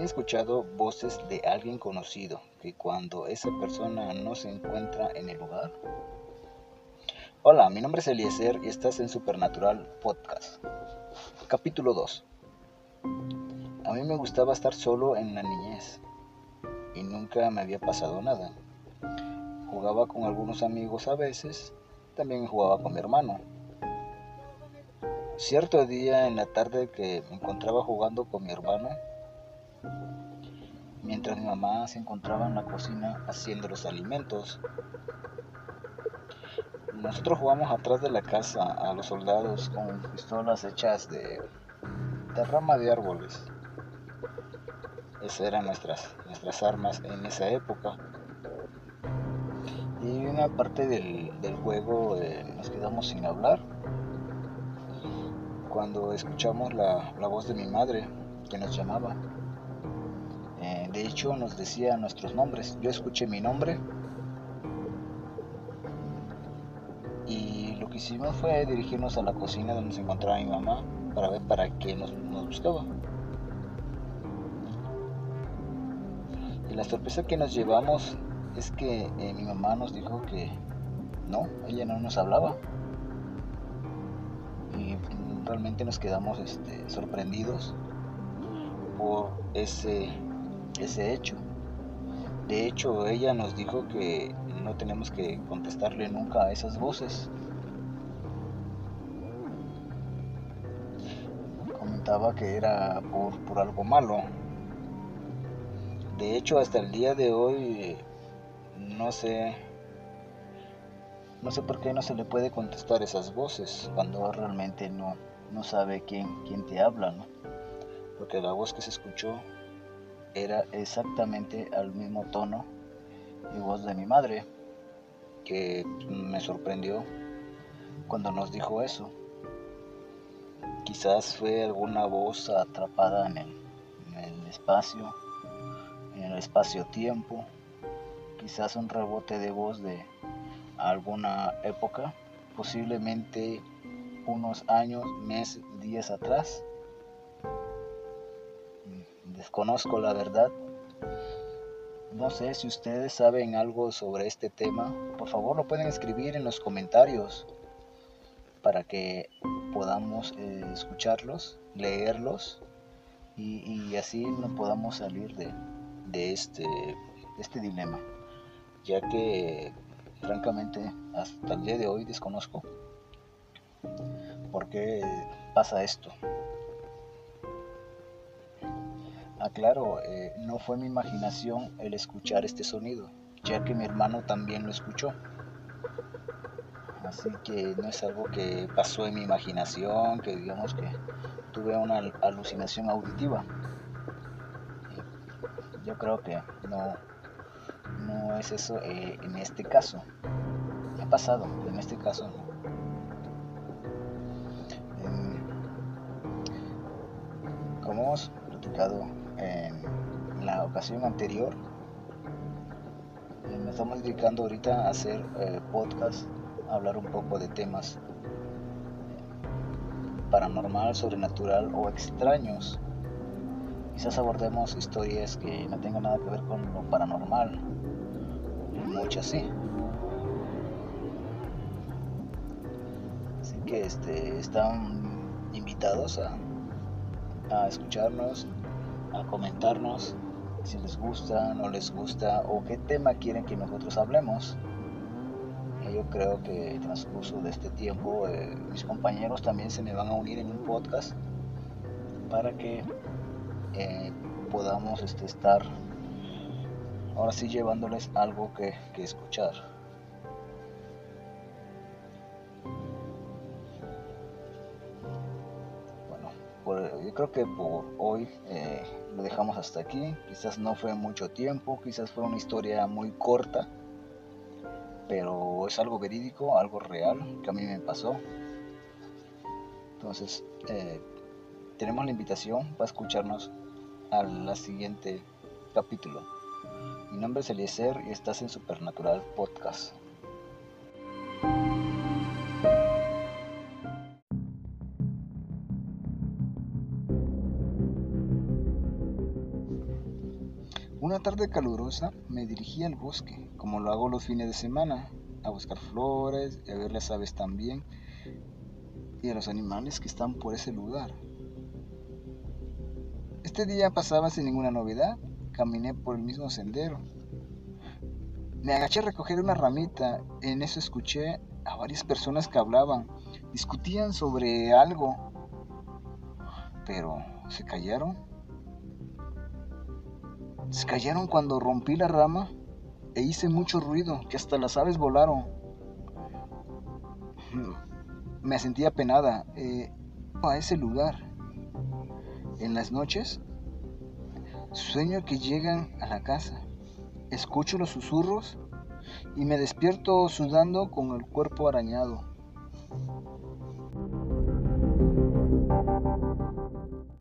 he escuchado voces de alguien conocido que cuando esa persona no se encuentra en el lugar. Hola, mi nombre es Eliezer y estás en Supernatural Podcast. Capítulo 2. A mí me gustaba estar solo en la niñez y nunca me había pasado nada. Jugaba con algunos amigos a veces, también jugaba con mi hermano. Cierto día en la tarde que me encontraba jugando con mi hermano, mientras mi mamá se encontraba en la cocina haciendo los alimentos. Nosotros jugamos atrás de la casa a los soldados con pistolas hechas de, de rama de árboles. Esas eran nuestras, nuestras armas en esa época. Y una parte del, juego nos quedamos sin hablar cuando escuchamos la, la voz de mi madre que nos llamaba. De hecho, nos decía nuestros nombres. Yo escuché mi nombre y lo que hicimos fue dirigirnos a la cocina donde se encontraba mi mamá para ver para qué nos, buscaba. Y la sorpresa que nos llevamos es que eh, mi mamá nos dijo que no, ella no nos hablaba. Y realmente nos quedamos este, sorprendidos por ese ese hecho. De hecho, ella nos dijo que no tenemos que contestarle nunca a esas voces. Comentaba que era por, por algo malo. De hecho, hasta el día de hoy, no sé, no sé por qué no se le puede contestar esas voces cuando realmente no, no sabe quién, quién te habla, ¿no? Porque la voz que se escuchó era exactamente al mismo tono y voz de mi madre, que me sorprendió cuando nos dijo eso. Quizás fue alguna voz atrapada en el, espacio, en el espacio-tiempo, quizás un rebote de voz de alguna época, posiblemente unos años, meses, días atrás desconozco la verdad. No sé si ustedes saben algo sobre este tema, por favor lo pueden escribir en los comentarios para que podamos eh, escucharlos, leerlos y, así nos podamos salir de, este, este dilema, ya que francamente hasta el día de hoy desconozco por qué pasa esto. Aclaro, ah, eh, no fue mi imaginación el escuchar este sonido, ya que mi hermano también lo escuchó. Así que no es algo que pasó en mi imaginación, que digamos que tuve una alucinación auditiva. Yo creo que no, no es eso eh, en este caso. Ha pasado, en este caso no. como hemos platicado en la ocasión anterior. Me estamos dedicando ahorita a hacer eh, podcast, a hablar un poco de temas paranormal, sobrenatural o extraños. Quizás abordemos historias que no tengan nada que ver con lo paranormal, muchas sí. Así que este, están invitados a escucharnos a comentarnos si les gusta, no les gusta o qué tema quieren que nosotros hablemos. yo creo que transcurso de este tiempo eh, mis compañeros también se me van a unir en un podcast para que eh, podamos este, estar ahora sí llevándoles algo que escuchar. Yo creo que por hoy eh, lo dejamos hasta aquí. Quizás no fue mucho tiempo, quizás fue una historia muy corta, pero es algo verídico, algo real que a mí me pasó. Entonces, eh, tenemos la invitación para escucharnos al siguiente capítulo. Mi nombre es Eliezer y estás en Supernatural Podcast. Tarde calurosa me dirigí al bosque, como lo hago los fines de semana, a buscar flores y a ver las aves también y a los animales que están por ese lugar. Este día pasaba sin ninguna novedad, caminé por el mismo sendero. Me agaché a recoger una ramita, en eso escuché a varias personas que hablaban, discutían sobre algo, pero se callaron. Se callaron cuando rompí la rama e hice mucho ruido, que hasta las aves volaron. Me sentía penada eh, a ese lugar. En las noches, sueño que llegan a la casa. Escucho los susurros y me despierto sudando con el cuerpo arañado.